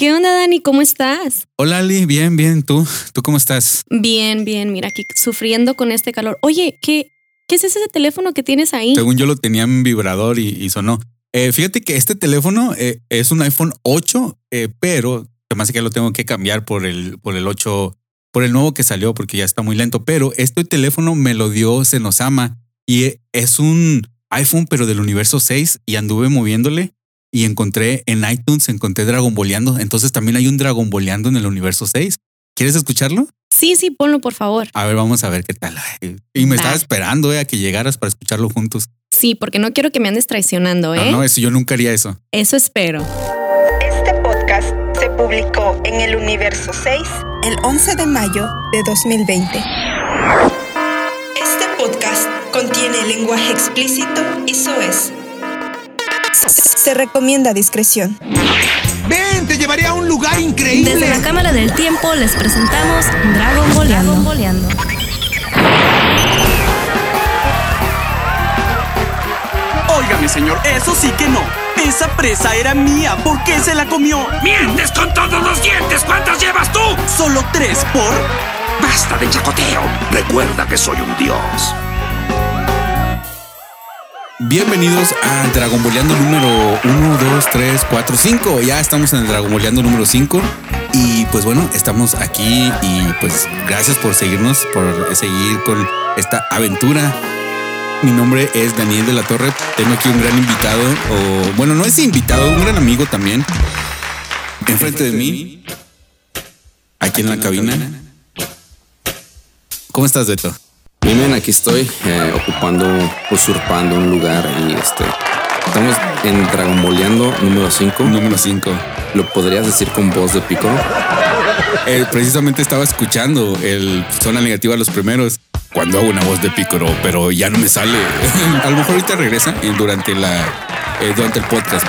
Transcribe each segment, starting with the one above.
¿Qué onda, Dani? ¿Cómo estás? Hola, Ali. Bien, bien. ¿Tú? ¿Tú cómo estás? Bien, bien. Mira, aquí sufriendo con este calor. Oye, ¿qué, qué es ese teléfono que tienes ahí? Según yo lo tenía en vibrador y, sonó. Eh, fíjate que este teléfono eh, es un iPhone 8, eh, pero además que lo tengo que cambiar por el, por el 8, por el nuevo que salió, porque ya está muy lento. Pero este teléfono me lo dio Senosama y es un iPhone, pero del universo 6 y anduve moviéndole y encontré en iTunes, encontré Dragon Boleando. Entonces también hay un Dragon Boleando en el universo 6. ¿Quieres escucharlo? Sí, sí, ponlo por favor. A ver, vamos a ver qué tal. Y me estaba esperando eh, a que llegaras para escucharlo juntos. Sí, porque no quiero que me andes traicionando, ¿eh? No, no, eso yo nunca haría eso. Eso espero. Este podcast se publicó en el universo 6 el 11 de mayo de 2020. Este podcast contiene lenguaje explícito y soez se recomienda discreción. ¡Ven! ¡Te llevaré a un lugar increíble! Desde la Cámara del Tiempo les presentamos Dragon Boleando. Óigame, señor, eso sí que no. Esa presa era mía. ¿Por qué se la comió? ¡Mientes con todos los dientes! ¿Cuántas llevas tú? Solo tres por. Basta de chacoteo. Recuerda que soy un dios. Bienvenidos a Dragon Boleando número 1, 2, 3, 4, 5. Ya estamos en el Dragon Boleando número 5. Y pues bueno, estamos aquí y pues gracias por seguirnos, por seguir con esta aventura. Mi nombre es Daniel de la Torre. Tengo aquí un gran invitado, o bueno, no es invitado, un gran amigo también. Enfrente de mí, aquí en la cabina. ¿Cómo estás, Beto? Miren, aquí estoy eh, ocupando, usurpando un lugar y este. Estamos en Dragon Boleando número 5. Número 5. ¿Lo podrías decir con voz de Piccolo? Eh, precisamente estaba escuchando el zona negativa los primeros cuando hago una voz de Piccolo, pero ya no me sale. A lo mejor ahorita regresa durante la eh, durante el podcast.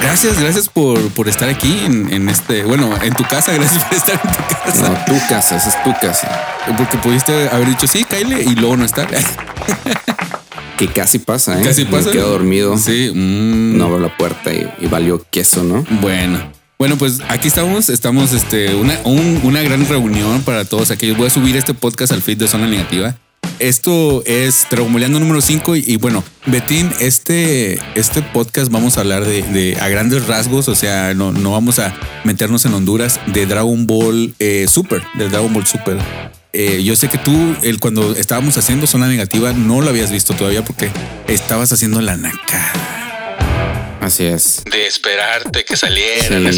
Gracias, gracias por, por estar aquí en, este, bueno, en tu casa, gracias por estar en tu casa. No, tu casa, esa es tu casa. Porque pudiste haber dicho sí, Kyle, y luego no estar. que casi pasa, ¿eh? Casi pasa. Me quedo dormido. Sí. Mm. No abro la puerta y, valió queso, ¿no? Bueno. Bueno, pues aquí estamos, estamos este, una, una gran reunión para todos aquellos. Voy a subir este podcast al feed de Zona Negativa esto es Dragomoleando número 5 y, bueno, Betín, este, este podcast vamos a hablar de, a grandes rasgos, o sea, no, no vamos a meternos en Honduras de Dragon Ball eh, Super, de Dragon Ball Super. Eh, yo sé que tú, el, cuando estábamos haciendo zona negativa, no lo habías visto todavía porque estabas haciendo la nakada. Así es. De esperarte que saliera.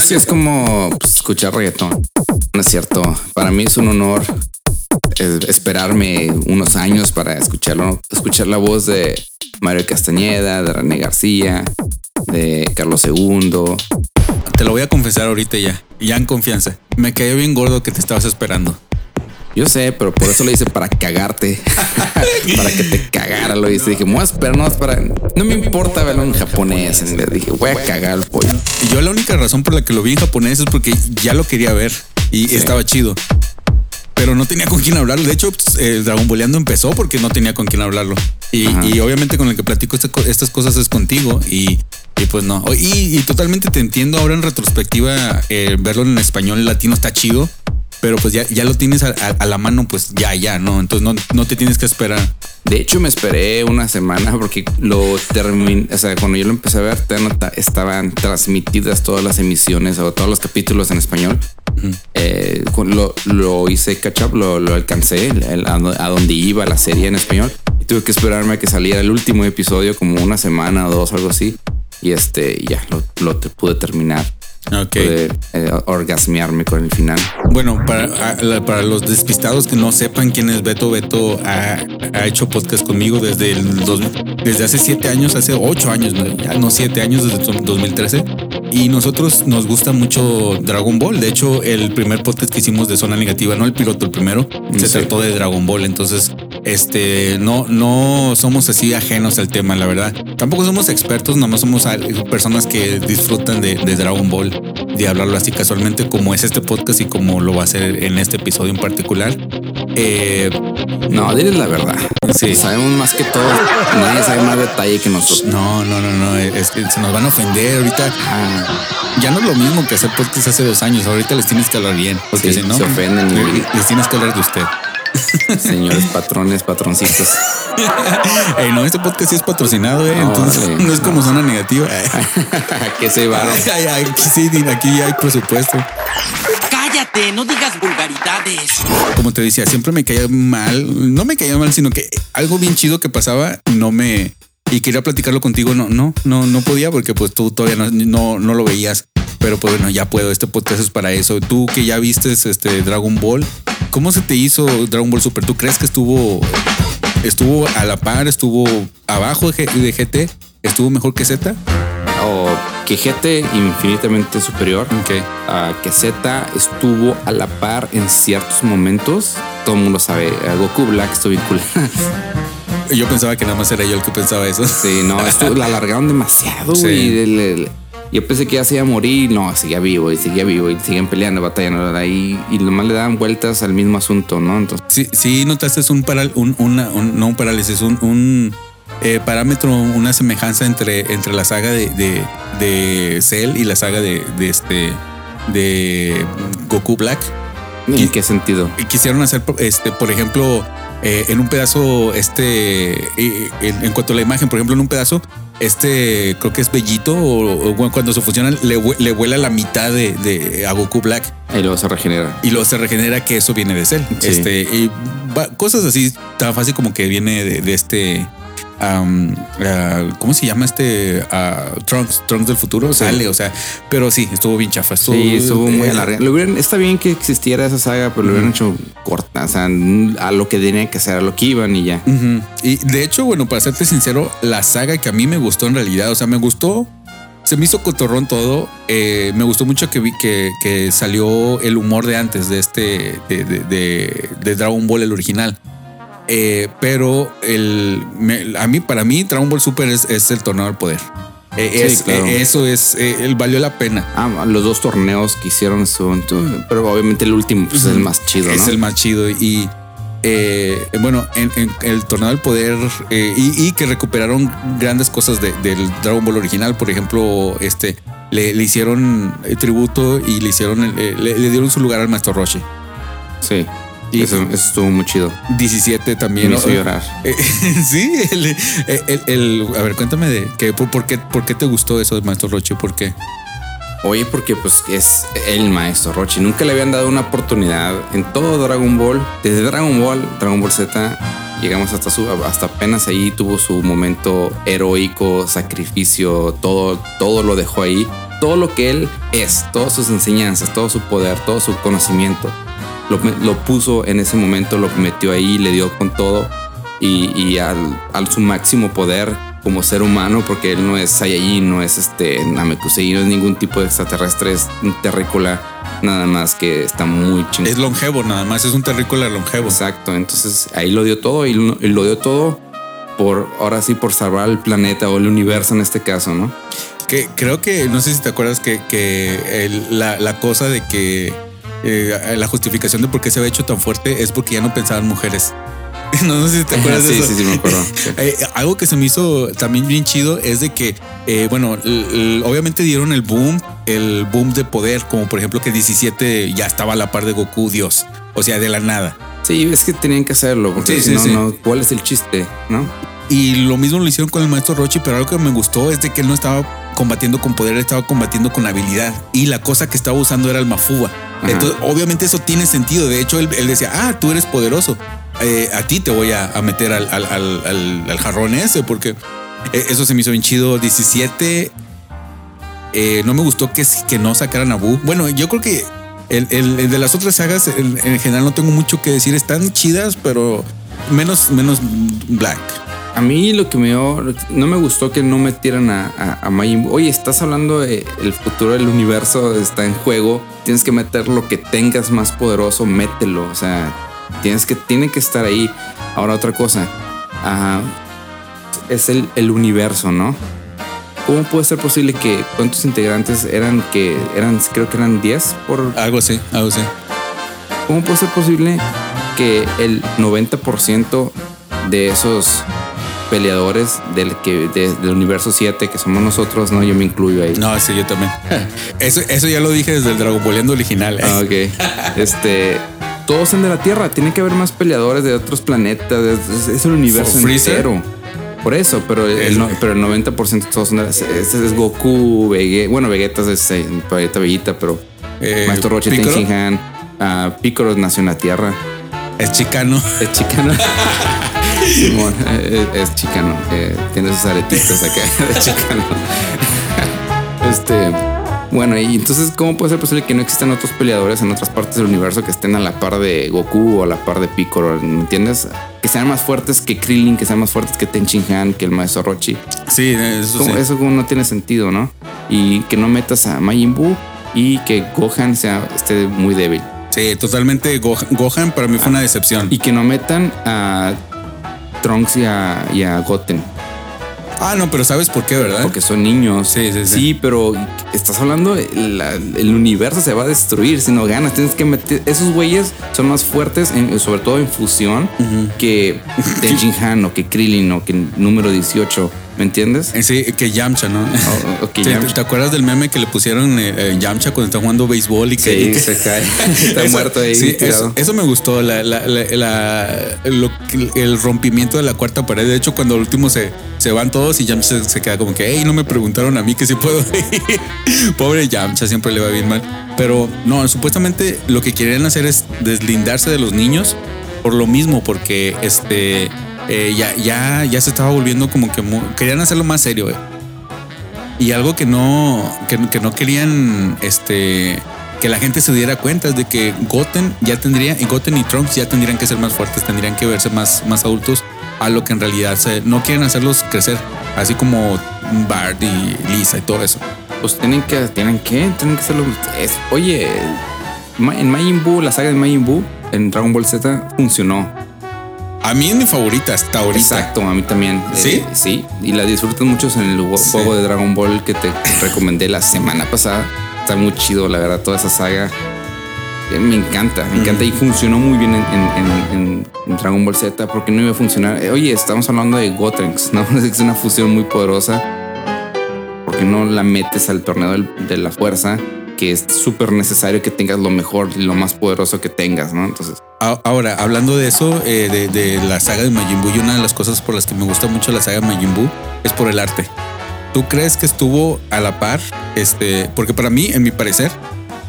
Sí. es como pues, escuchar reggaetón. No es cierto. Para mí es un honor esperarme unos años para escucharlo, escuchar la voz de Mario Castañeda, de René García, de Carlos II. Te lo voy a confesar ahorita ya, ya en confianza. Me cayó bien gordo que te estabas esperando. Yo sé, pero por eso lo hice para cagarte. para que te cagara. Lo hice. Dije, voy a esperar, no, para. No me importa verlo en japonés. Le dije, voy a cagar el pollo. Y yo la única razón por la que lo vi en japonés es porque ya lo quería ver y estaba chido pero no tenía con quién hablarlo. De hecho, pues, el Dragon Boleando empezó porque no tenía con quién hablarlo. Y, obviamente con el que platico este estas cosas es contigo y, pues no. Y, totalmente te entiendo ahora en retrospectiva, eh, verlo en español latino está chido, pero pues ya, ya lo tienes a, la mano, pues ya, ya, ¿no? Entonces no, no te tienes que esperar. De hecho, me esperé una semana porque lo terminé, o sea, cuando yo lo empecé a ver, estaban transmitidas todas las emisiones o todos los capítulos en español. Eh, lo, lo, hice catch up, lo, alcancé a, donde iba la serie en español. Y tuve que esperarme a que saliera el último episodio, como una semana o dos, algo así. Y este, ya lo, lo pude terminar. Ok. Eh, orgasmearme con el final. Bueno, para, para los despistados que no sepan quién es Beto, Beto ha, ha hecho podcast conmigo desde el desde hace siete años, hace ocho años, no, ya no siete años, desde 2013. Y nosotros nos gusta mucho Dragon Ball. De hecho, el primer podcast que hicimos de Zona Negativa, no el piloto, el primero, se trató de Dragon Ball. Entonces, este, no, no somos así ajenos al tema, la verdad. Tampoco somos expertos, nomás somos al- personas que disfrutan de, de Dragon Ball, de hablarlo así casualmente, como es este podcast y como lo va a hacer en este episodio en particular. Eh, No, diles la verdad. Sí. Sabemos más que todo. Nadie sabe más detalle que nosotros. no, no, no, no, es que se nos van a ofender ahorita. Ah, Ya no es lo mismo que hacer podcast hace dos años. Ahorita les tienes que hablar bien, porque Sí, si no, se ofenden les tienes que hablar de usted. señores patrones, patroncitos. Ey, no, este podcast sí es patrocinado, eh, No, entonces sí, no es como zona negativa. que se va. Ay, ay, aquí sí, aquí hay presupuesto. Cállate, no digas vulgaridades. Como te decía, siempre me caía mal. No me caía mal, sino que algo bien chido que pasaba no me. Y quería platicarlo contigo. No, no, no, no podía porque pues tú todavía no, no, no lo veías. Pero pues bueno, ya puedo. Este podcast es para eso. Tú que ya viste este Dragon Ball, ¿cómo se te hizo Dragon Ball Super? ¿Tú crees que estuvo estuvo a la par, estuvo abajo de G- de GT, estuvo mejor que Z? O que GT infinitamente superior. Ok. a que Z estuvo a la par en ciertos momentos. Todo el mundo sabe, Goku Black estuvo cool. Yo pensaba que nada más era yo el que pensaba eso. sí, no, esto la alargaron demasiado, Sí. güey. El- el- Yo pensé que ya se iba a morir, no, seguía vivo y seguía vivo y siguen peleando, batallando ahí y nomás le daban vueltas al mismo asunto, ¿no? Entonces, Sí, sí notaste un, paral, un, una- un- no un parálisis, un, un, eh, parámetro, una semejanza entre, entre la saga de, de, de Cell y la saga de, de este de Goku Black. ¿en qué sentido? Quisieron hacer, este, por ejemplo, eh, en un pedazo, este, eh, en, en cuanto a la imagen, por ejemplo, en un pedazo, este, creo que es Bellito, o, o cuando se fusionan, le, le vuela la mitad de, de a Goku Black Y luego se regenera. y luego se regenera que eso viene de Cell. Sí. Este, y va- cosas así tan fácil como que viene de, de este. Ah, ¿Cómo se llama este? ah, Trunks, Trunks del futuro sale, o sea, pero sí, estuvo bien chafa. Estuvo, Sí, estuvo muy eh, alargado. Lo hubieran- está bien que existiera esa saga, pero lo hubieran hecho corta, o sea, a lo que tenía que ser, a lo que iban y ya. Y de hecho, bueno, para serte sincero, la saga que a mí me gustó en realidad, o sea, me gustó, se me hizo cotorrón todo. eh, me gustó mucho que vi que, que salió el humor de antes de este, de, de- de- de Dragon Ball, el original. Eh, pero el, me- a mí, para mí, Dragon Ball Super es, es el torneo del poder. Eh, Sí, es- claro. eh, eso es, eh, el- valió la pena. Ah, los dos torneos que hicieron son, pero obviamente el último pues, es el más chido, ¿no? Es el más chido. Y bueno, en, en el torneo del poder y, y que recuperaron grandes cosas de- del Dragon Ball original. Por ejemplo, este le, le hicieron tributo y le hicieron le, le dieron su lugar al maestro Roshi. Sí. Y- eso, eso estuvo muy chido. 17 también. Me hizo llorar. Eh, sí, el, el- el- a ver, cuéntame de que por, por qué, por qué te gustó eso de Maestro Roshi, por qué. Oye, porque pues es el maestro Rochi. Nunca le habían dado una oportunidad en todo Dragon Ball. Desde Dragon Ball, Dragon Ball Z, llegamos hasta su, hasta apenas ahí tuvo su momento heroico, sacrificio, todo, todo lo dejó ahí. Todo lo que él es, todas sus enseñanzas, todo su poder, todo su conocimiento, lo, puso en ese momento, lo metió ahí, le dio con todo y, y al, al su máximo poder como ser humano, porque él no es Saiyajin, no es este Namekusei, no es ningún tipo de extraterrestre, es un terrícola, nada más que está muy chingón. Es longevo, nada más, es un terrícola longevo. Exacto, entonces ahí lo dio todo y lo, y lo dio todo por, ahora sí, por salvar el planeta o el universo en este caso, ¿no? Que creo que, no sé si te acuerdas que, que el- la, la cosa de que eh, la justificación de por qué se había hecho tan fuerte es porque ya no pensaban mujeres. No, sé si te acuerdas de eso. sí, sí, me acuerdo. Eh, algo que se me hizo también bien chido es de que, eh, bueno, obviamente dieron el boom, el boom de poder, como por ejemplo que 17 ya estaba a la par de Goku, Dios. O sea, de la nada. Sí, es que tenían que hacerlo, porque Sí, si sí, no, sí. no, ¿cuál es el chiste, no? Y lo mismo lo hicieron con el maestro Rochi, pero algo que me gustó es de que él no estaba combatiendo con poder, estaba combatiendo con habilidad. Y la cosa que estaba usando era el Mafuba. Entonces, obviamente eso tiene sentido. De hecho, él, decía, ah, tú eres poderoso. Eh, a ti te voy a, meter al, al, jarrón ese, porque eh, eso se me hizo bien chido. 17. eh, no me gustó que, que no sacaran a Buu. Bueno, yo creo que el, el- de las otras sagas, en general, no tengo mucho que decir. Están chidas, pero menos, menos Black. A mí lo que me dio, no me gustó que no metieran a, a, a Majin Buu. Oye, estás hablando de el futuro del universo, está en juego. Tienes que meter lo que tengas más poderoso, mételo. O sea, tienes que, tiene que estar ahí. Ahora otra cosa. Ajá. es el, el universo, ¿no? ¿Cómo puede ser posible que cuántos integrantes eran que eran creo que eran 10 por Algo así, algo así. ¿Cómo puede ser posible que el 90% de esos peleadores del, que, de- del universo 7, que somos nosotros, no, yo me incluyo ahí. No, sí, yo también. Eso, eso ya lo dije desde el Dragon Ball original. ¿eh? Ah, ok. Este. Todos son de la Tierra. Tiene que haber más peleadores de otros planetas. Es, es el universo entero. Por eso, pero el, El- no- pero el 90% todos son de la. Este es Goku, Vegeta. Bueno, Vegeta es eh, Vegeta Bellita, pero. Eh, Maestro Roche Tenshinhan. ah, Piccolo nació en la Tierra. Es chicano. Es chicano. Simón, eh, es chicano. eh, tiene sus aretitos acá de chicano. este. Bueno, y entonces, ¿cómo puede ser posible que no existan otros peleadores en otras partes del universo que estén a la par de Goku o a la par de Piccolo? ¿Me entiendes? Que sean más fuertes que Krillin, que sean más fuertes que Tenchin Han, que el maestro Rochi. Sí, eso ¿Cómo- sí. Eso como no tiene sentido, ¿no? Y que no metas a Majin Buu y que Gohan sea, esté muy débil. Sí, totalmente. Gohan, Gohan para mí fue una decepción. Y que no metan a Trunks y a, y a Goten. ah, no, pero ¿sabes por qué, verdad? Porque son niños. Sí, sí, sí. Sí, pero estás hablando, la- el universo se va a destruir si no ganas. Tienes que meter. Esos güeyes son más fuertes, en- sobre todo en fusión, que Tenchin Han o que Krillin o que número 18. ¿Me entiendes? Eh, Sí, que Yamcha, ¿no? O- o que Sí, Yamcha. ¿Te acuerdas del meme que le pusieron eh, eh, Yamcha cuando está jugando béisbol y que, Sí, y que- se cae. Está Eso- muerto ahí. Sí, eso, eso me gustó, la, la- la- la- lo el rompimiento de la cuarta pared. De hecho, cuando al último se, se van todos y Yamcha se, se queda como que, hey, no me preguntaron a mí que si puedo ir". Pobre Yamcha, siempre le va bien mal. Pero no, supuestamente lo que quieren hacer es deslindarse de los niños por lo mismo, porque este eh, ya, ya, ya se estaba volviendo como que querían hacerlo más serio. eh. Y algo que no, que, no querían este, que la gente se diera cuenta es de que Goten ya tendría, y Goten y Trunks ya tendrían que ser más fuertes, tendrían que verse más, más adultos a lo que en realidad no quieren hacerlos crecer, así como Bart y Lisa y todo eso. Pues tienen que, tienen que, tienen que hacerlo. Es- oye, en Majin Buu, la saga de Majin Buu, en Dragon Ball Z, funcionó. A mí es mi favorita hasta ahorita. Exacto, a mí también. ¿Sí? Eh, sí, y la disfrutan muchos en el Sí. juego de Dragon Ball que te recomendé la semana pasada. Está muy chido, la verdad, toda esa saga. Eh, Me encanta, me encanta y funcionó muy bien en, en- en- en Dragon Ball Z porque no iba a funcionar. Eh, Oye, estamos hablando de Gotenks, ¿no? Es una fusión muy poderosa. Porque no la metes al torneo de la fuerza, que es súper necesario que tengas lo mejor y lo más poderoso que tengas, ¿no? Entonces, Ahora, hablando de eso, eh, de, de la saga de Majin Buu, y una de las cosas por las que me gusta mucho la saga de Majin Buu es por el arte. ¿Tú crees que estuvo a la par? Este, porque para mí, en mi parecer,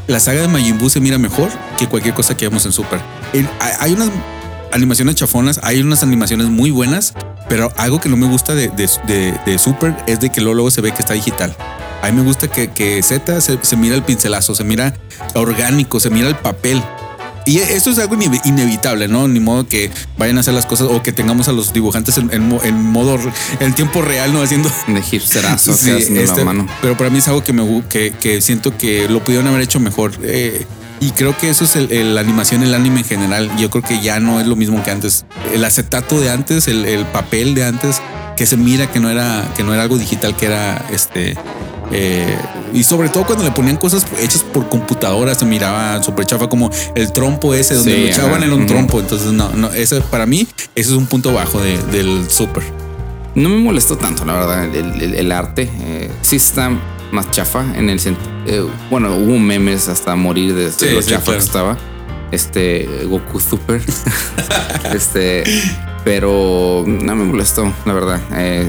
la saga de Majin Buu se mira mejor que cualquier cosa que vemos en Super. Hay unas animaciones chafonas, hay unas animaciones muy buenas, pero algo que no me gusta de, de- de- de Super es de que luego, luego se ve que está digital. A mí me gusta que, que Z se, se mira el pincelazo, se mira orgánico, se mira el papel. Y esto es algo ine- inevitable, ¿no? Ni modo que vayan a hacer las cosas o que tengamos a los dibujantes en, en en modo, en tiempo real, ¿no? Haciendo de hipsterazo, Sí, este, mano. Pero para mí es algo que me que, que siento que lo pudieron haber hecho mejor. Eh, y creo que eso es la animación, el anime en general. Yo creo que ya no es lo mismo que antes. El acetato de antes, el, el papel de antes, que se mira que no era, que no era algo digital, que era este. Eh, y sobre todo cuando le ponían cosas hechas por computadora, se miraba súper chafa, como el trompo ese donde Sí, luchaban en un ujú. trompo. Entonces, no, no, ese para mí, ese es un punto bajo de- del super. No me molestó tanto, la verdad, el, el- el arte. eh, sí está más chafa en el sentido. bueno, hubo memes hasta morir de, de Sí, lo sí, chafa claro. que estaba. Este Goku Super. este, pero no me molestó, la verdad. Eh,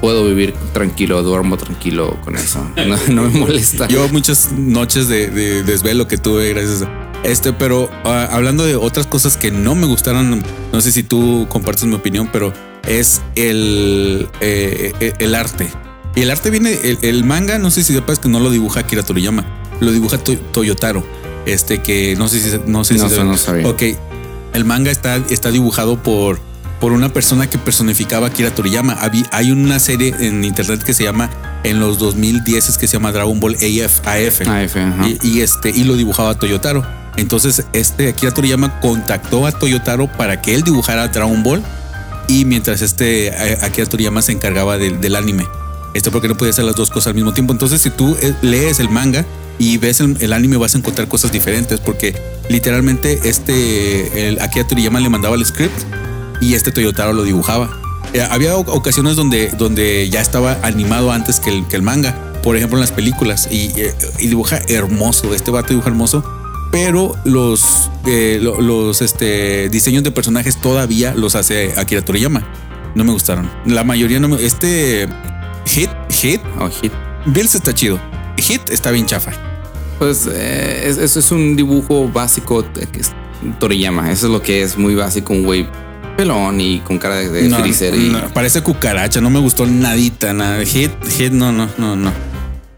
puedo vivir tranquilo, duermo tranquilo con eso. No, no me molesta. Yo muchas noches de, de desvelo que tuve gracias a este, pero ah, hablando de otras cosas que no me gustaron, no sé si tú compartes mi opinión, pero es el, eh, eh, el arte. Y el arte viene, el, el manga, no sé si sepas que no lo dibuja Akira Toriyama, lo dibuja To- Toyotaro. Este que no sé si no sé No si no sabía. Ok, el manga está, está dibujado por, por una persona que personificaba a Akira Toriyama. Hay una serie en internet que se llama en los 2010 que se llama Dragon Ball AF. AF. AF. Y, y este, y lo dibujaba Toyotaro. Entonces, este Akira Toriyama contactó a Toyotaro para que él dibujara Dragon Ball y mientras este eh, Akira Toriyama se encargaba del, del anime. Esto porque no puede hacer las dos cosas al mismo tiempo. Entonces, si tú eh, lees el manga y ves el, el anime, vas a encontrar cosas diferentes porque literalmente este el Akira Toriyama le mandaba el script y este Toyotaro lo dibujaba. Eh, había ocasiones donde, donde ya estaba animado antes que el, que el manga, por ejemplo en las películas, y, eh, y dibuja hermoso, este vato dibuja hermoso, pero los, eh, lo- los este, diseños de personajes todavía los hace Akira Toriyama. No me gustaron. La mayoría no me... Este Hit, Hit, Oh, hit. Bills está chido. Hit está bien chafa. Pues es- eso es un dibujo básico que es Toriyama. Eso es lo que es muy básico, un güey pelón y con cara de, de No, freezer. y- no, parece cucaracha, no me gustó nadita, nada. Hit, Hit, no, no, no, no.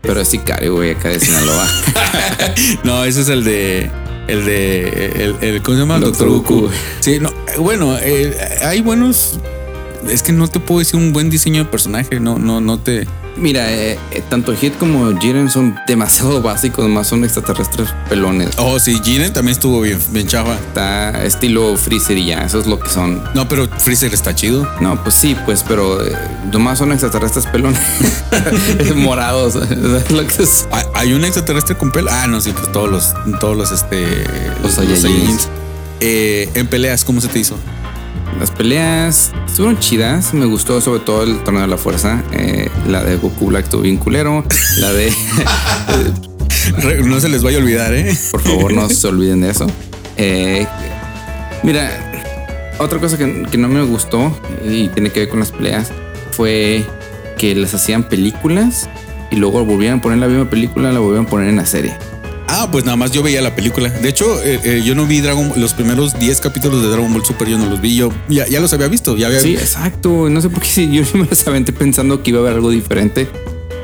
Pero es sicario, güey, acá de Sinaloa. No, ese es el de. El de. El, el- ¿Cómo se llama? Doctor Doctor Goku. Goku. Sí, no. Bueno, eh, hay buenos. Es que no te puedo decir un buen diseño de personaje. No, no, no te. Mira, eh, eh, tanto Hit como Jiren son demasiado básicos, más son extraterrestres pelones. Oh, sí, Jiren también estuvo bien, bien chafa. Está estilo freezer y ya, eso es lo que son. No, pero Freezer está chido. No, pues sí, pues, pero eh, nomás son extraterrestres pelones. Morados. es lo que es. ¿Hay- ¿Hay un extraterrestre con pelo? Ah, no, sí, pues todos los. Todos los, este. Los Saiyajins. Saiyajins. Eh, en peleas, ¿cómo se te hizo? Las peleas estuvieron chidas. Me gustó sobre todo el torneo de la fuerza. Eh, la de Goku Black estuvo bien culero. La de. No se les vaya a olvidar, ¿eh? Por favor, no se olviden de eso. Eh, mira, otra cosa que, que no me gustó y tiene que ver con las peleas fue que les hacían películas y luego volvían a poner la misma película, la volvían a poner en la serie. Ah, pues nada más yo veía la película. De hecho, eh, eh, yo no vi Dragon los primeros 10 capítulos de Dragon Ball Super, yo no los vi. Yo ya, ya los había visto. Ya había Sí, exacto. No sé por qué sí, yo me las aventé pensando que iba a haber algo diferente.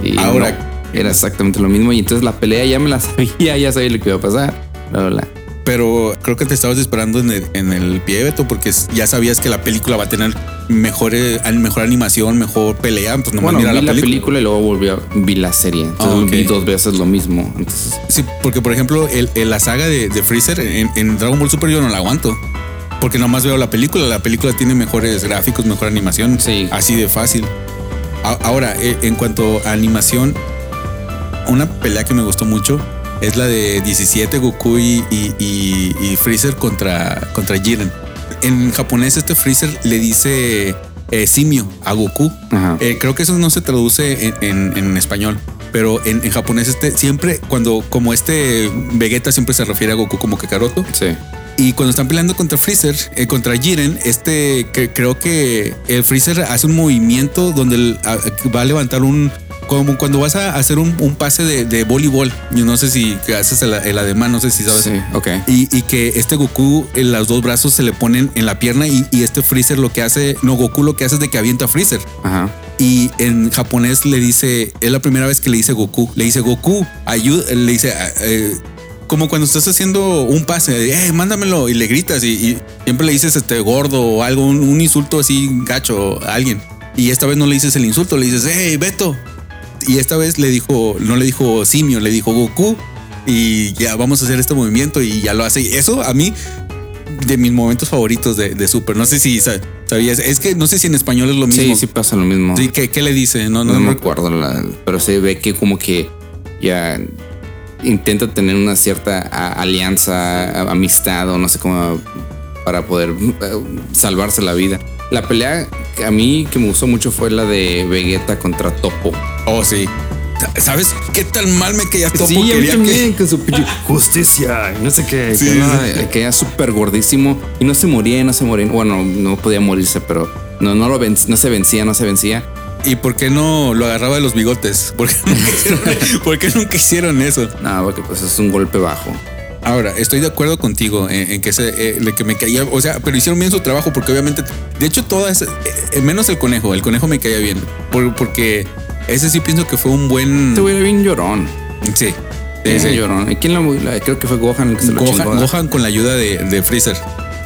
Y Ahora- no, era exactamente lo mismo. Y entonces la pelea ya me la sabía, ya sabía lo que iba a pasar. Bla, bla, bla. Pero creo que te estabas esperando en el, en el pie, Beto, porque ya sabías que la película va a tener mejores, mejor animación, mejor pelea. Pues nomás Bueno, mira vi la la película. película. y luego volví a vi la serie. Entonces Ah, ok. vi dos veces lo mismo. Entonces, Sí, porque por ejemplo, el, el- la saga de, de Freezer en, en Dragon Ball Super yo no la aguanto. Porque nomás veo la película. La película tiene mejores gráficos, mejor animación. Sí. Así de fácil. Ahora, eh, en cuanto a animación, una pelea que me gustó mucho es la de 17 Goku y, y- y- y Freezer contra, contra Jiren. En japonés, este Freezer le dice eh, simio a Goku. Eh, creo que eso no se traduce en, en- en español. Pero en, en japonés, este siempre, cuando como este Vegeta siempre se refiere a Goku como Kakaroto. sí. Y cuando están peleando contra Freezer, eh, contra Jiren, este que, creo que el Freezer hace un movimiento donde el- a- va a levantar un. Como cuando vas a hacer un, un pase de, de voleibol. Yo no sé si haces el, el ademán, no sé si sabes. Sí, ok. Y, y que este Goku en los dos brazos se le ponen en la pierna y, y este Freezer lo que hace, no Goku lo que hace es de que avienta a Freezer. Ajá. Y en japonés le dice, es la primera vez que le dice Goku, le dice Goku, ayuda, le dice, eh, como cuando estás haciendo un pase, eh, mándamelo y le gritas y, y siempre le dices este gordo o algo, un, un insulto así gacho a alguien. Y esta vez no le dices el insulto, le dices, hey, Beto. Y esta vez le dijo, no le dijo simio, le dijo Goku. Y ya vamos a hacer este movimiento y ya lo hace. Y eso a mí, de mis momentos favoritos de, de Super. No sé si sa- sabías, es que no sé si en español es lo mismo. Sí, sí pasa lo mismo. Sí, ¿qué, qué le dice? No, no, no, me acuerdo, la- pero se ve que como que ya intenta tener una cierta alianza, amistad o no sé cómo para poder eh, salvarse la vida. La pelea que a mí que me gustó mucho fue la de Vegeta contra Topo. Oh, sí. ¿Sabes qué tan mal me caía Topo? sí, Quería también, que- con su justicia y no sé qué. Sí, que, no, sí. que era súper gordísimo y no se moría, y no se moría. Bueno, no podía morirse, pero no, no, lo venc- no se vencía, no se vencía. ¿Y por qué no lo agarraba de los bigotes? ¿Por qué nunca hicieron, por qué nunca hicieron eso? No, porque pues es un golpe bajo. Ahora, estoy de acuerdo contigo en, en que se, eh, que me caía, o sea, pero hicieron bien su trabajo porque obviamente, de hecho, todas, eh, eh, menos el conejo, el conejo me caía bien, por- porque ese sí pienso que fue un buen... Este güey era bien llorón. Sí. Sí. llorón. ¿Y quién lo, la- creo que fue Gohan el que se lo Gohan, chingó? Gohan con la ayuda de, de Freezer.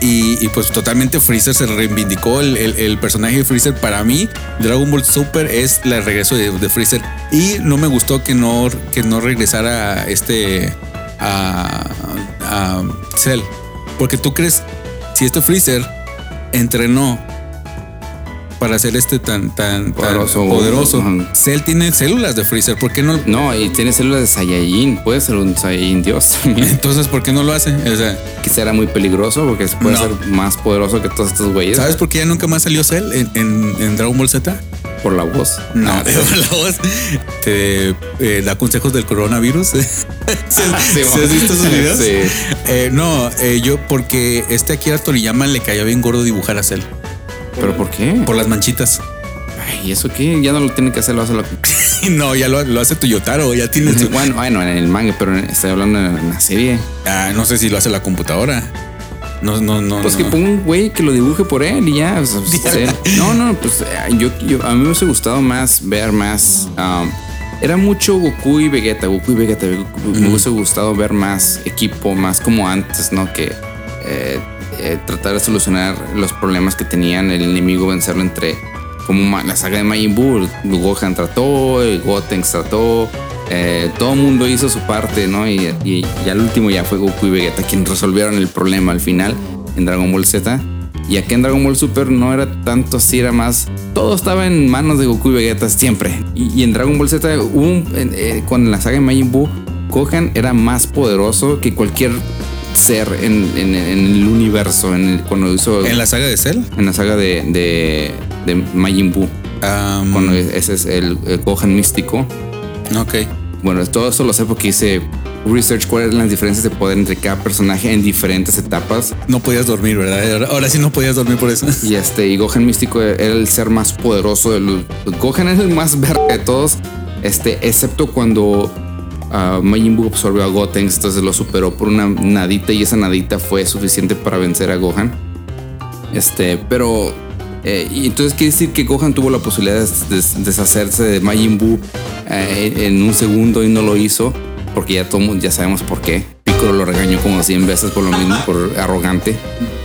Y, y, pues totalmente Freezer se reivindicó el, el- el personaje de Freezer. Para mí, Dragon Ball Super es el regreso de, de Freezer. Y no me gustó que no, que no regresara este a, a Cell. Porque tú crees, si este Freezer entrenó para ser este tan, tan, tan Poderoso. poderoso, Ujú. Cell tiene células de Freezer, ¿por qué no? No, y tiene células de Saiyajin. Puede ser un Saiyajin Dios. Entonces, ¿por qué no lo hace? O sea, Quizá era muy peligroso porque puede No. ser más poderoso que todos estos güeyes. ¿sabes por qué ya nunca más salió Cell en, en- en Dragon Ball Z? Por la voz. No, Ah, la voz te eh, da consejos del coronavirus. ¿Sí, Sí, sí has visto esos videos? Sí. Eh, no, eh, yo porque este Akira Toriyama le caía bien gordo dibujar a Cell ¿Pero por qué? por las manchitas. Ay, ¿y eso qué? Ya no lo tiene que hacer, lo hace lo No, ya lo, lo hace Toyotaro, ya tiene. Bueno, bueno, en el manga, pero estoy hablando en la serie. Ah, no sé si lo hace la computadora. No, no, no. Pues no. que ponga un güey que lo dibuje por él y ya. pues. No, no, pues eh, yo, yo- a mí me hubiese gustado más ver más. um, era mucho Goku y Vegeta, Goku y Vegeta. Goku- Me hubiese gustado ver más equipo, más como antes, ¿no? Que eh, eh, tratar de solucionar los problemas que tenían el enemigo, vencerlo entre como la saga de Majin Buu. Gohan trató, Gotenks trató. Eh, todo el mundo hizo su parte, ¿no? Y, y ya al último ya fue Goku y Vegeta quien resolvieron el problema al final en Dragon Ball Z. Y aquí en Dragon Ball Super no era tanto así, era más. Todo estaba en manos de Goku y Vegeta siempre. Y, y en Dragon Ball Z, hubo un- eh, con la saga de Majin Buu, Gohan era más poderoso que cualquier ser en, en- en el universo. En el- cuando hizo. En la saga de Cell. en la saga de, de, de Majin Buu. am, Cuando ese es el, el Gohan místico. ok. Bueno, todo eso lo sé porque hice research cuáles eran las diferencias de poder entre cada personaje en diferentes etapas. No podías dormir, ¿verdad? Ahora- sí no podías dormir por eso. Y este, y Gohan místico era el ser más poderoso de los. Gohan es el más verga de todos. Este, excepto cuando ah, Majin Buu absorbió a Gotenks, entonces lo superó por una nadita y esa nadita fue suficiente para vencer a Gohan. Este, pero. Eh, y entonces quiere decir que Gohan tuvo la posibilidad de des- deshacerse de Majin Buu eh, en un segundo y no lo hizo. Porque ya, todo, ya sabemos por qué. Piccolo lo regañó como 100 veces por lo mismo, por arrogante.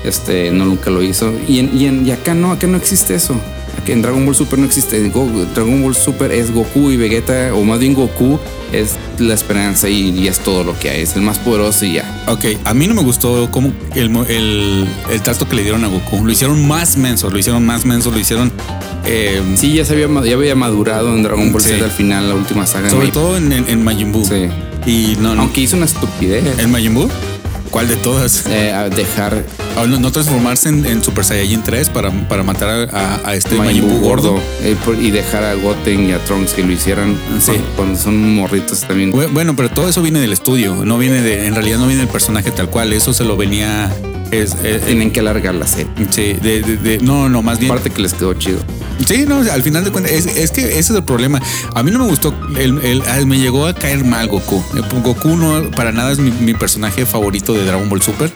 Este, no nunca lo hizo. Y, en- y, en- y acá no, acá no existe eso. Aquí en Dragon Ball Super no existe. Go- Dragon Ball Super es Goku y Vegeta, o más bien Goku es la esperanza y, y es todo lo que hay. Es el más poderoso y ya. Ok, a mí no me gustó como el, el, el trato que le dieron a Goku. Lo hicieron más menso, lo hicieron más menso, lo hicieron. eh, Sí, ya se había, ya había madurado en Dragon Ball Sí. Z al final, la última saga. sobre todo en Majin Buu. Sí. Y no, no. Aunque hizo una estupidez. ¿En Majin Buu? ¿Cuál de todas? eh, a dejar Ah, no, no transformarse en, en Super Saiyajin 3 para, para matar a, a- a este Majin gordo. eh, por- y dejar a Goten y a Trunks que lo hicieran Sí. cuando son morritos también. Bu- Bueno, pero todo eso viene del estudio, no viene de, en realidad no viene del personaje tal cual, eso se lo venía, es, es- Tienen que alargar la serie. sí, de, de- de- no, no, más bien, Aparte que les quedó chido. sí, no, al final de cuentas, es, es que ese es el problema, a mí no me gustó, el, el- me llegó a caer mal Goku, Eh, Goku no, para nada es mi, mi personaje favorito de Dragon Ball Super,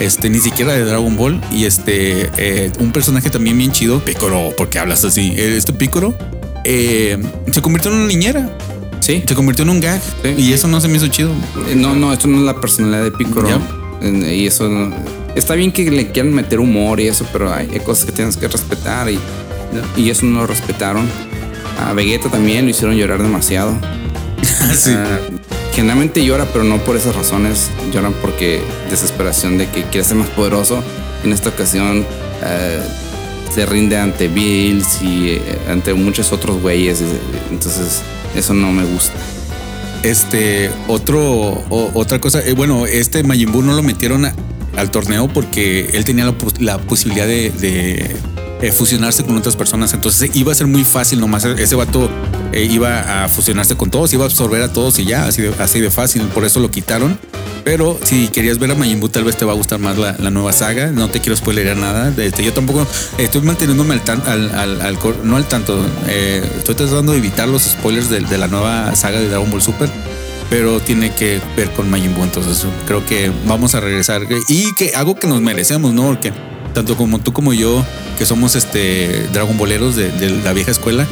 este, ni siquiera de Dragon Ball, y este, eh, un personaje también bien chido, Piccolo, porque hablas así, este Piccolo, eh, se convirtió en una niñera, Sí. se convirtió en un gag, Sí. y eso no se me hizo chido. Eh, No, no, esto no es la personalidad de Piccolo. Ya. Y eso no- está bien que le quieran meter humor y eso, pero hay, hay cosas que tienes que respetar y, y eso no lo respetaron. A Vegeta también lo hicieron llorar demasiado. Sí. Ah, generalmente llora, pero no por esas razones. Lloran porque desesperación de que quiere ser más poderoso. En esta ocasión eh, se rinde ante Bills y eh, ante muchos otros güeyes. Entonces, eso no me gusta. Este, otro, o- otra cosa, eh, bueno, este Majin Buu no lo metieron a- al torneo porque él tenía la, pos- la posibilidad de, eh, fusionarse con otras personas, entonces iba a ser muy fácil nomás, ese vato eh, iba a fusionarse con todos, iba a absorber a todos y ya, así de, así de fácil, por eso lo quitaron. Pero si querías ver a Majin Buu, tal vez te va a gustar más la, nueva saga. No te quiero spoilerar nada. Este, yo tampoco estoy manteniéndome al, tan- al, no al tanto. eh, estoy tratando de evitar los spoilers de la nueva saga de Dragon Ball Super. Pero tiene que ver con Majin Buu. Entonces creo que vamos a regresar. Y que algo que nos merecemos, ¿no? Porque tanto como tú como yo, que somos este Dragon Balleros de, la vieja escuela,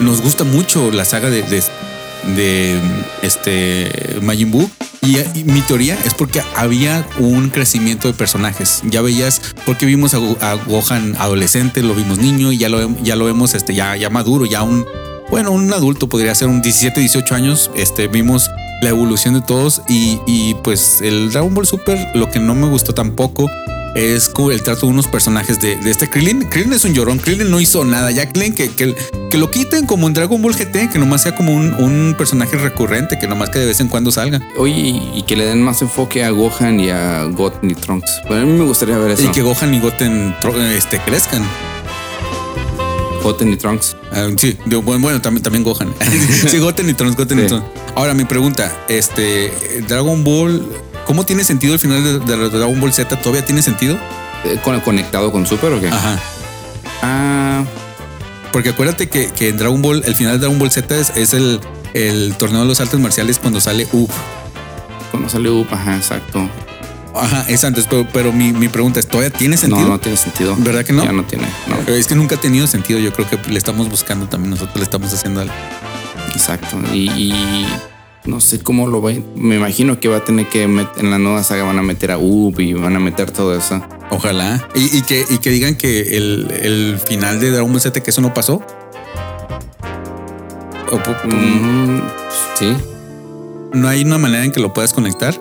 nos gusta mucho la saga de, de, este Majin Buu. Y, mi teoría es porque había un crecimiento de personajes. Ya veías, porque vimos a, a Gohan adolescente, lo vimos niño y ya lo, ya lo vemos este, ya, ya maduro, ya un, bueno, un adulto podría ser un 17, 18 años. Este, vimos la evolución de todos y, y, pues el Dragon Ball Super lo que no me gustó tampoco es el trato de unos personajes de, de este Krillin. Krillin es un llorón, Krillin no hizo nada, ya Krillin que, que, que lo quiten como en Dragon Ball GT, que nomás sea como un, un personaje recurrente, que nomás que de vez en cuando salga. Oye, y, que le den más enfoque a Gohan y a Goten y Trunks. Bueno, a mí me gustaría ver eso. Y que Gohan y Goten tro- este, crezcan. Goten y Trunks. Ah, sí, digo, bueno, bueno, también, también Gohan. sí, Goten y Trunks, Goten y. Trunks. Ahora, mi pregunta, este, Dragon Ball, ¿cómo tiene sentido el final de, de Dragon Ball Z? ¿Todavía tiene sentido? Eh, ¿con- ¿Conectado con Super o qué? Ajá. Ah, Porque acuérdate que, que en Dragon Ball, el final de Dragon Ball Z es, es el, el torneo de los artes marciales cuando sale Up. cuando salió Up, ajá, exacto. Ajá, es antes, pero, pero mi, mi pregunta es, ¿todavía tiene sentido? No, no tiene sentido. ¿Verdad que no? Ya no tiene, no. Es que nunca ha tenido sentido. Yo creo que le estamos buscando también. Nosotros le estamos haciendo algo. Exacto. Y, y no sé cómo lo va. a- Me imagino que va a tener que met- en la nueva saga van a meter a Up y van a meter todo eso. Ojalá. Y, y que, y que digan que el, el final de Dragon Ball Z, que eso no pasó. O Mm, sí. No hay una manera en que lo puedas conectar.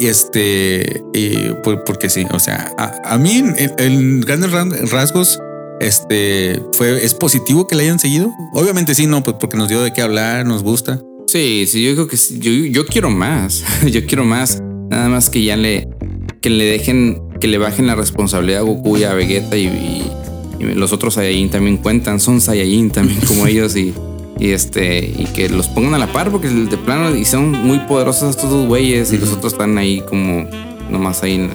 Y este, y por- porque sí, o sea, a, a mí en, en grandes ran- rasgos, este fue, es positivo que le hayan seguido. Obviamente sí, no, pues porque nos dio de qué hablar, nos gusta. Sí, sí, yo creo que sí. Yo, yo quiero más. yo quiero más. Nada más que ya le. Que le dejen. Que le bajen la responsabilidad a Goku y a Vegeta y, y- y los otros Saiyajin también cuentan. Son Saiyajin también como ellos y. Y este. Y que los pongan a la par porque de plano. Y son muy poderosos estos dos güeyes. Y los otros están ahí como. Nomás ahí.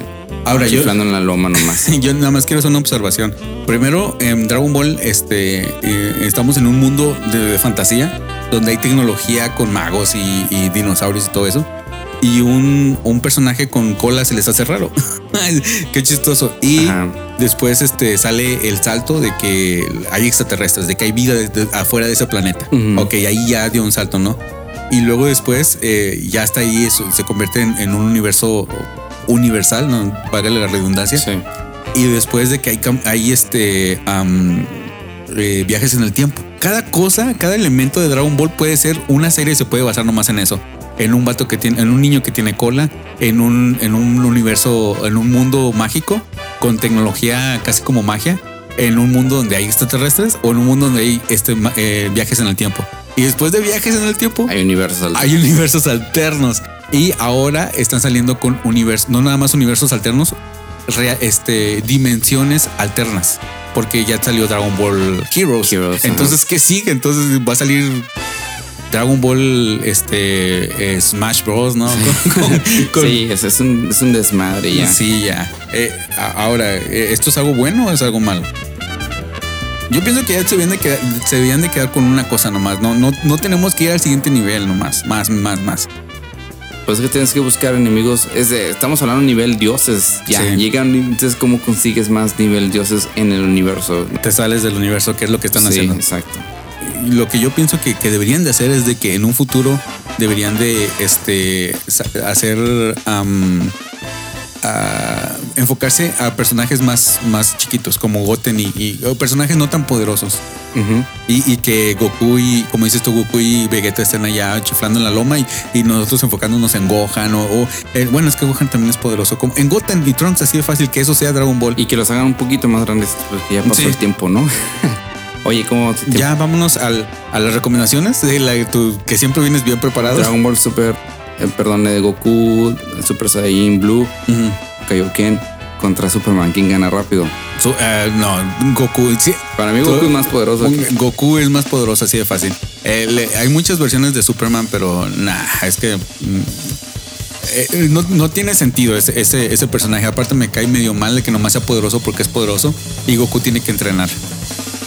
Ahora yo, en la loma nomás. yo nada más quiero hacer una observación. Primero, en Dragon Ball, este, eh, estamos en un mundo de, de fantasía donde hay tecnología con magos y, y dinosaurios y todo eso. Y un, un personaje con cola se les hace raro. Qué chistoso. Y Ajá. después este, sale el salto de que hay extraterrestres, de que hay vida de- de- afuera de ese planeta. Ujú. Ok, ahí ya dio un salto, ¿no? Y luego después eh, ya está ahí, eso, se convierte en, en un universo universal, ¿no? Págale la redundancia. Sí. Y después de que hay, este eh, viajes en el tiempo. Cada cosa, cada elemento de Dragon Ball puede ser una serie, se puede basar nomás en eso. En un vato que tiene, en un niño que tiene cola, en un, en un universo, en un mundo mágico, con tecnología casi como magia, en un mundo donde hay extraterrestres o en un mundo donde hay este, eh, viajes en el tiempo. Y después de viajes en el tiempo, Hay universos. hay universos alternos y ahora están saliendo con universos, no nada más universos alternos, rea- este, dimensiones alternas. Porque ya salió Dragon Ball Heroes. Heroes. Entonces, ¿qué sigue? Entonces va a salir Dragon Ball este, eh, Smash Bros. ¿no? Con- con- con- Sí, es, es un, es un desmadre ya. Sí, ya. Eh, ahora, eh, ¿esto es algo bueno o es algo malo? Yo pienso que ya se debían de quedar, se debían de quedar con una cosa nomás. No, no, no tenemos que ir al siguiente nivel nomás. Más, más, más. Pues es que tienes que buscar enemigos. Es de- estamos hablando nivel dioses. Ya Sí. llegan. Entonces, ¿cómo consigues más nivel dioses en el universo? Te sales del universo, que es lo que están sí, haciendo. exacto. Lo que yo pienso que, que deberían de hacer es de que en un futuro deberían de este hacer a- enfocarse a personajes más, más chiquitos como Goten y, personajes no tan poderosos. Y, y que Goku y, como dices tú, Goku y Vegeta estén allá chiflando en la loma y, y nosotros enfocándonos en Gohan o, o, eh, bueno, es que Gohan también es poderoso. Como en Goten y Trunks así de fácil que eso sea Dragon Ball. Y que los hagan un poquito más grandes porque ya pasó Sí. el tiempo, ¿no? Oye, ¿cómo te- ya vámonos al, a las recomendaciones de la, tu- que siempre vienes bien preparado. Dragon Ball Super, eh, perdón, de Goku, Super Saiyan Blue, Ujú. Kaioken contra Superman. ¿Quién gana rápido? Su- eh, no, Goku. sí, Para mí Goku es más poderoso. Goku es más poderoso, así de fácil. Eh, le- hay muchas versiones de Superman, pero nah, es que mm, eh, no, no tiene sentido ese, ese, ese personaje. Aparte, me cae medio mal de que nomás sea poderoso porque es poderoso y Goku tiene que entrenar.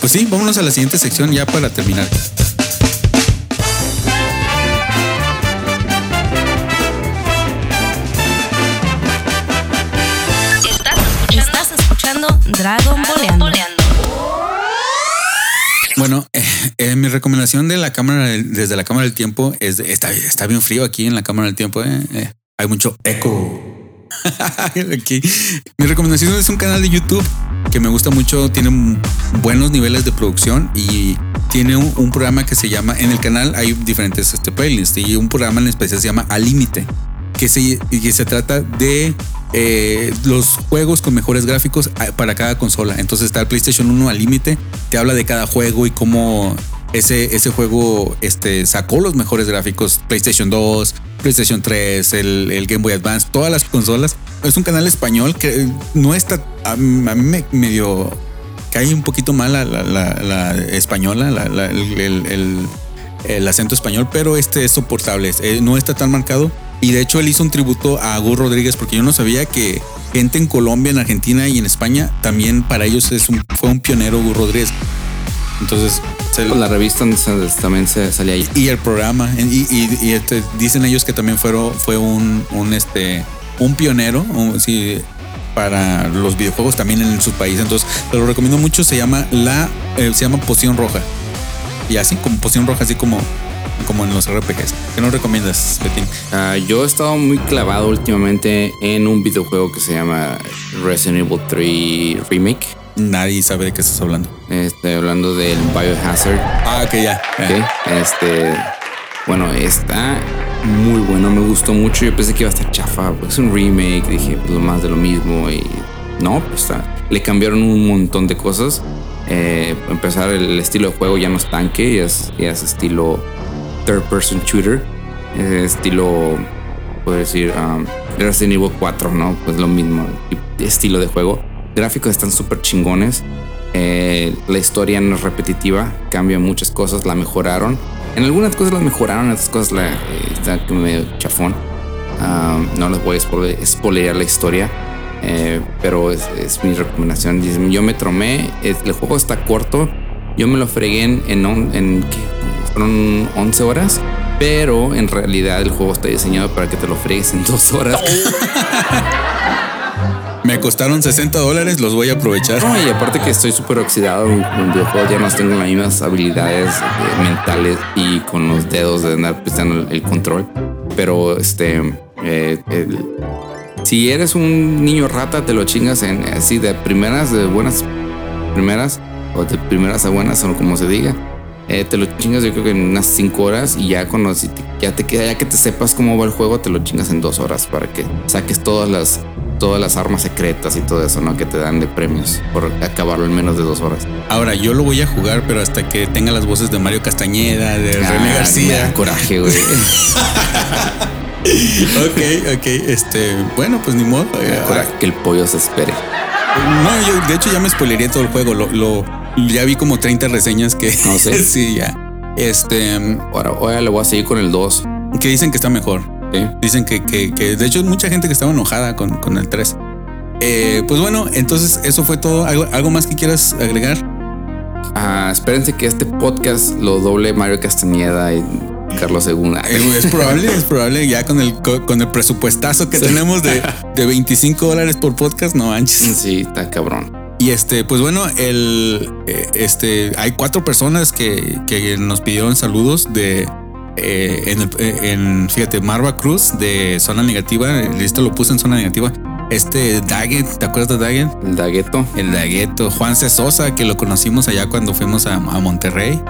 Pues sí, vámonos a la siguiente sección ya para terminar. Estás escuchando Dragon Boleando. Bueno, eh, eh, mi recomendación de la cámara, desde la cámara del tiempo es está, está bien frío aquí en la cámara del tiempo. eh, eh, hay mucho eco. Aquí. Mi recomendación es un canal de YouTube que me gusta mucho, tiene buenos niveles de producción y, tiene un, programa que se llama, en el canal hay diferentes este, playlists y un programa en especial se llama Al Límite, que se, que se trata de eh, los juegos con mejores gráficos ah, para cada consola. Entonces está el PlayStation 1 al límite, te habla de cada juego y cómo ese, ese juego este, sacó los mejores gráficos. PlayStation 2, PlayStation 3, el, el Game Boy Advance, todas las consolas. Es un canal español que no está, a, mí me medio cae un poquito mal la, la- la- la española, la- la- el, el- acento español, pero este es soportable, eh, no está tan marcado. Y de hecho él hizo un tributo a Gus Rodríguez porque yo no sabía que gente en Colombia, en Argentina y en España también para ellos es fue un pionero Gus Rodríguez. Entonces, Pues la revista también se salía ahí. y el programa y, y- y, este, dicen ellos que también fueron, fue un, un, este, un pionero un- sí, para los videojuegos también en su país. Entonces, te lo recomiendo mucho. Se llama la, eh, se llama Poción Roja. Y así como Poción Roja, así como, como en los RPGs. ¿Qué nos recomiendas, Betín? Ah, yo he estado muy clavado últimamente en un videojuego que se llama Resident Evil 3 Remake. Nadie sabe de qué estás hablando. Estoy hablando del Biohazard. Ah, ok, ya. ¿ok? Este, bueno, está muy bueno, me gustó mucho. Yo pensé que iba a estar chafa, pues es un remake. Dije, pues lo más de lo mismo. Y no, pues está. Le cambiaron un montón de cosas. Eh, empezar, el estilo de juego ya no es tanque, ya es, ya es estilo third person shooter. Es estilo, puedo decir, um, Resident Evil 4, ¿no? Pues lo mismo, estilo de juego. Gráficos están súper chingones. Eh, la historia no es repetitiva, cambia muchas cosas, la mejoraron. En algunas cosas la mejoraron, en otras cosas la, eh, está medio chafón. Um, no les voy a spoile- spoilear la historia, eh, pero es, es mi recomendación. Dice, Yo me tromé, el juego está corto, yo me lo fregué en, en, en fueron 11 horas, pero en realidad el juego está diseñado para que te lo fregues en dos horas. Me costaron 60 dólares, los voy a aprovechar. No, y aparte que estoy súper oxidado en videojuegos, ya no tengo las mismas habilidades eh, mentales y con los dedos de andar pisando el, control. Pero este, eh, si eres un niño rata, te lo chingas en así de primeras, de buenas primeras, o de primeras a buenas, o como se diga. Eh, te lo chingas yo creo que en unas 5 horas y ya cuando ya te queda, ya que te sepas cómo va el juego, te lo chingas en dos horas para que saques todas las todas las armas secretas y todo eso, ¿no? Que te dan de premios por acabarlo en menos de dos horas. Ahora, yo lo voy a jugar, pero hasta que tenga las voces de Mario Castañeda, de René Ah, García. coraje, güey. ok, ok. Este, bueno, pues ni modo. Da coraje que el pollo se espere. No, yo de hecho ya me spoilería todo el juego. Lo, lo- ya vi como 30 reseñas que. ¿No sé? sí, ya. Este, Ahora, ahora le voy a seguir con el 2. que dicen que está mejor. ¿Sí? Dicen que, que, que- de hecho, mucha gente que estaba enojada con, con el 3. Eh, pues bueno, entonces eso fue todo. ¿Algo, algo más que quieras agregar? Ah, espérense que este podcast lo doble Mario Castañeda y Carlos Segunda. Eh, Es probable, es probable. Ya con el, co- con el presupuestazo que tenemos de, de 25 dólares por podcast, no manches. Sí, está cabrón. Y este, pues bueno, el eh, este hay cuatro personas que, que nos pidieron saludos de eh, en, el- eh, en fíjate, Marva Cruz de Zona Negativa. Esto lo puse en Zona Negativa. Este Daggett, ¿te acuerdas de Daggett? El Dagueto. El Dagueto, Juan C. Sosa, que lo conocimos allá cuando fuimos a, a Monterrey.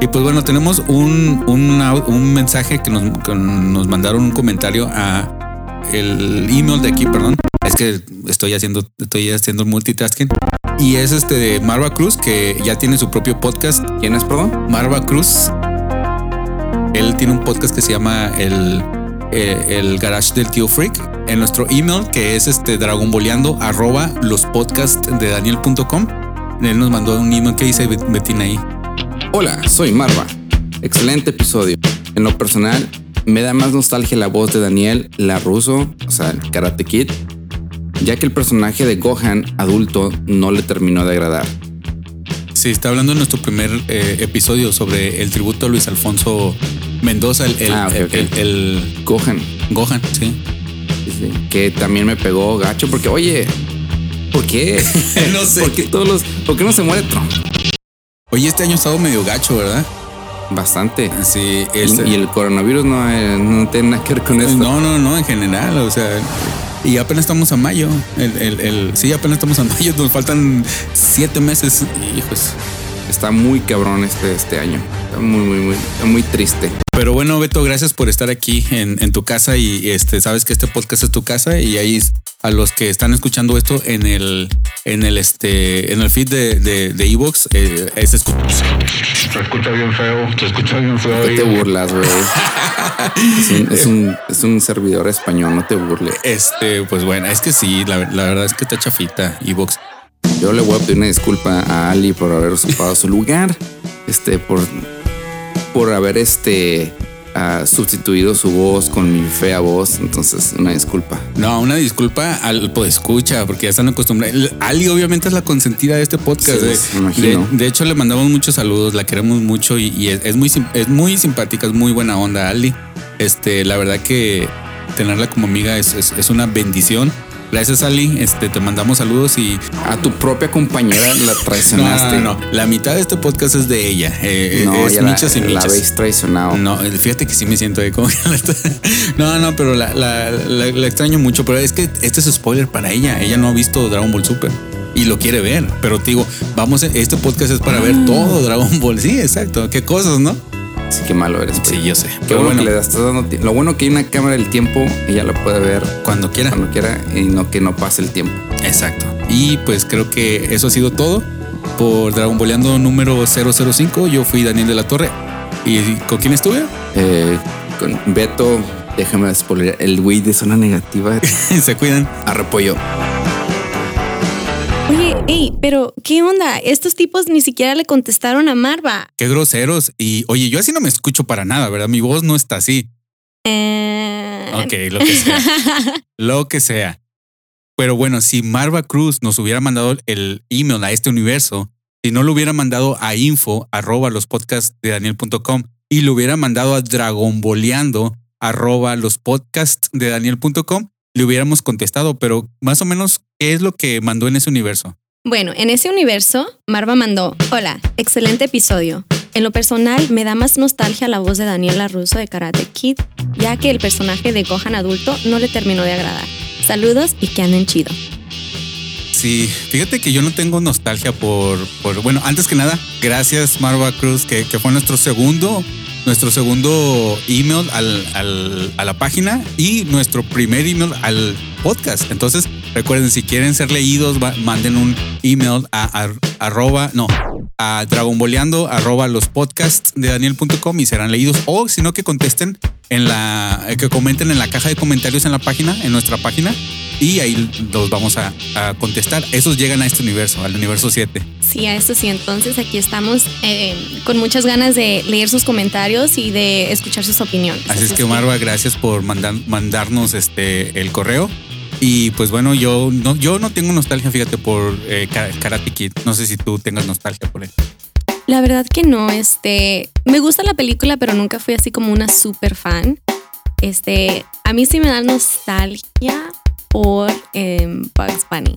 Y pues bueno, tenemos un, un, un mensaje que nos, que nos mandaron un comentario a el email de aquí, perdón. Es que estoy haciendo, estoy haciendo multitasking. Y es este de Marva Cruz, que ya tiene su propio podcast. ¿Quién es, perdón? Marva Cruz. Él tiene un podcast que se llama el, eh, el Garage del Tío Freak. En nuestro email, que es este dragonboleando arroba los podcasts de daniel.com. Él nos mandó un email que dice Bet- Betina ahí. Hola, soy Marva. Excelente episodio. En lo personal, me da más nostalgia la voz de Daniel LaRusso, o sea, el Karate Kid, ya que el personaje de Gohan adulto no le terminó de agradar. Sí, está hablando en nuestro primer eh, episodio sobre el tributo a Luis Alfonso Mendoza, el, el, Ah, el- el Gohan, Gohan, sí. sí, sí, que también me pegó gacho porque, oye, ¿por qué? No sé. ¿Por qué todos los, por qué no se muere Trump? Oye, este año ha estado medio gacho, ¿verdad? Bastante. Sí, Y- este- Y, el coronavirus no, eh, no tiene nada que ver con esto. No, no, no, en general, o sea, y apenas estamos a mayo. El, el, el- sí, apenas estamos a mayo, nos faltan siete meses. Hijos. está muy cabrón este, este año. Está muy, muy, muy, muy triste. Pero bueno, Beto, gracias por estar aquí en, en tu casa y este sabes que este podcast es tu casa y ahí a los que están escuchando esto en el en el este en el feed de de, de Evox eh, es escu- Se escucha bien feo, se escucha bien feo. ¿Por qué te burlas, güey? es, un, es, un, es un servidor español, no te burles. este pues bueno es que sí la, la verdad es que está chafita Evox Yo le voy a pedir una disculpa a Ali por haber usurpado su lugar, este, por, por haber este ah, sustituido su voz con mi fea voz. Entonces, una disculpa. no una disculpa al pues escucha porque ya están acostumbrados Ali obviamente es la consentida de este podcast Sí, de, de- de hecho le mandamos muchos saludos la queremos mucho y, y es, es muy es muy simpática es muy buena onda Ali este la verdad que tenerla como amiga es, es, es una bendición gracias Ali este te mandamos saludos y A tu propia compañera la traicionaste. no, no, la mitad de este podcast es de ella eh, No, es ya la, michas y la michas habéis traicionado. no, fíjate que sí me siento de como que la está- No, no, pero la, la- la- extraño mucho. Pero es que este es spoiler para ella. Ella no ha visto Dragon Ball Super y lo quiere ver. Pero te digo, vamos, este podcast es para ver todo Dragon Ball. Sí, exacto. Qué cosas, ¿no? Sí, qué malo eres. Sí, yo sé. Qué Pero bueno, bueno, que le estás dando Lo bueno que hay una cámara del tiempo, ella la puede ver cuando quiera. cuando quiera y no que no pase el tiempo. Exacto. Y pues creo que eso ha sido todo por Dragon Balleando número 005. Yo fui Daniel de la Torre. ¿Y con quién estuve? Eh, con Beto, déjame spoiler, el güey de zona negativa Se cuidan. a hey, pero ¿qué onda? Estos tipos ni siquiera le contestaron a Marva. Qué groseros. Y oye, yo así no me escucho para nada, ¿verdad? Mi voz no está así. Eh, Ok, lo que sea. lo que sea. Pero bueno, si Marva Cruz nos hubiera mandado el email a este universo, si no lo hubiera mandado a info arroba los podcasts de daniel.com y lo hubiera mandado a dragonboleando arroba los podcasts de daniel.com, le hubiéramos contestado, pero más o menos, ¿qué es lo que mandó en ese universo? Bueno, en ese universo, Marva mandó, hola, excelente episodio. En lo personal, me da más nostalgia la voz de Daniela Russo de Karate Kid, ya que el personaje de Gohan adulto no le terminó de agradar. Saludos y que anden chido. Sí, fíjate que yo no tengo nostalgia por, por bueno, antes que nada, gracias Marva Cruz, que, fue nuestro segundo, nuestro segundo email al- a la página y nuestro primer email al podcast. Entonces, recuerden, si quieren ser leídos, va- manden un email a, a- arroba, no, a dragonboleando arroba los podcasts de daniel.com y serán leídos o si no que contesten en la, eh, que comenten en la caja de comentarios en la página, en nuestra página y ahí los vamos a, a contestar. Esos llegan a este universo, al universo 7. Sí, a eso sí, entonces aquí estamos eh, con muchas ganas de leer sus comentarios y de escuchar sus opiniones. Así es que Marva, gracias por mandar, mandarnos este el correo. Y pues bueno, yo no, yo no tengo nostalgia, fíjate, por eh, Ka- Karate Kid. No sé si tú tengas nostalgia por él. La verdad que no, este, me gusta la película, pero nunca fui así como una super fan. Este, a mí sí me da nostalgia por em, Bugs Bunny.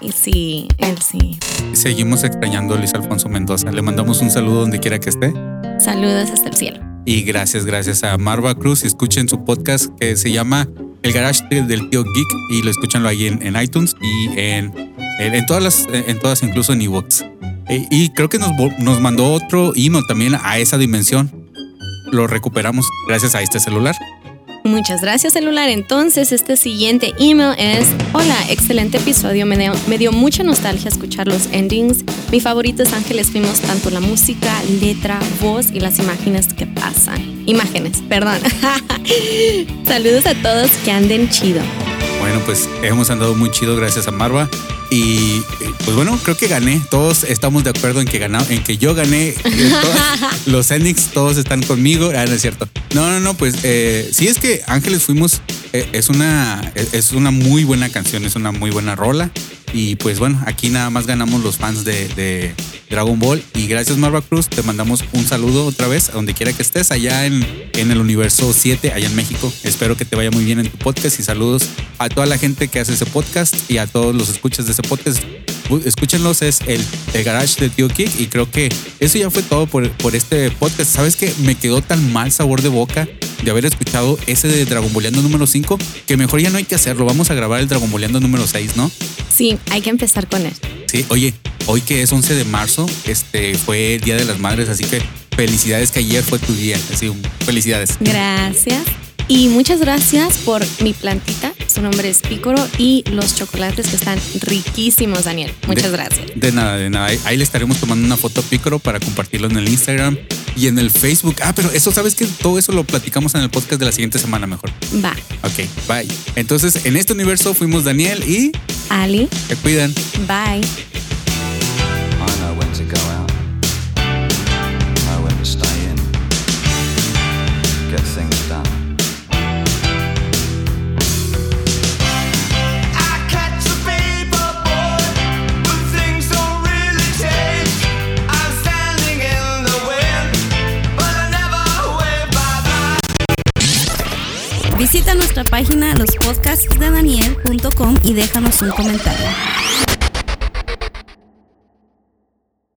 Y sí, él sí. Seguimos extrañando a Luis Alfonso Mendoza. Le mandamos un saludo donde quiera que esté. Saludos hasta el cielo. Y gracias, gracias a Marva Cruz. Escuchen su podcast que se llama El Garage del Tío Geek y lo escuchanlo ahí en, en iTunes y en, en, todas las, en todas, incluso en iVoox. E- Y creo que nos, nos mandó otro email también a esa dimensión. Lo recuperamos gracias a este celular. Muchas gracias, celular. Entonces, este siguiente email es: Hola, excelente episodio. Me dio, me dio mucha nostalgia escuchar los endings. Mi favorito es Ángeles Fuimos tanto la música, letra, voz y las imágenes que pasan. Imágenes, perdón. Saludos a todos, que anden chido. Bueno, pues hemos andado muy chido gracias a Marva. Y pues bueno, creo que gané. Todos estamos de acuerdo en que ganamos, en que yo gané. Eh, Los Enix todos están conmigo. Ah, no es cierto. No, no, no, pues eh, sí es que Ángeles Fuimos eh, es una es- es una muy buena canción, es una muy buena rola. Y pues bueno, aquí nada más ganamos los fans de, de Dragon Ball. Y gracias Marva Cruz, te mandamos un saludo otra vez, a donde quiera que estés, allá en, en el universo 7, allá en México. Espero que te vaya muy bien en tu podcast y saludos a toda la gente que hace ese podcast y a todos los escuchas de ese podcast. Escúchenlos, es el, el garage de Tío Kick y creo que eso ya fue todo por, por este podcast. ¿Sabes qué? Me quedó tan mal sabor de boca de haber escuchado ese de Dragon Boleando número 5 que mejor ya no hay que hacerlo. Vamos a grabar el Dragon Boleando número 6, ¿no? Sí, hay que empezar con él. Sí, oye, hoy que es 11 de marzo, este fue el Día de las Madres, así que felicidades que ayer fue tu día. Así, felicidades. Gracias. Y muchas gracias por mi plantita. Su nombre es Pícoro y los chocolates que están riquísimos, Daniel. Muchas De- gracias. De nada, de nada. Ahí, le estaremos tomando una foto a Pícoro para compartirlo en el Instagram y en el Facebook. Ah, pero eso, ¿sabes que Todo eso lo platicamos en el podcast de la siguiente semana mejor. Va. Ok, bye. Entonces, en este universo fuimos Daniel y Ali, se cuidan. bye. Visita nuestra página lospodcastsdedaniel.com y déjanos un comentario.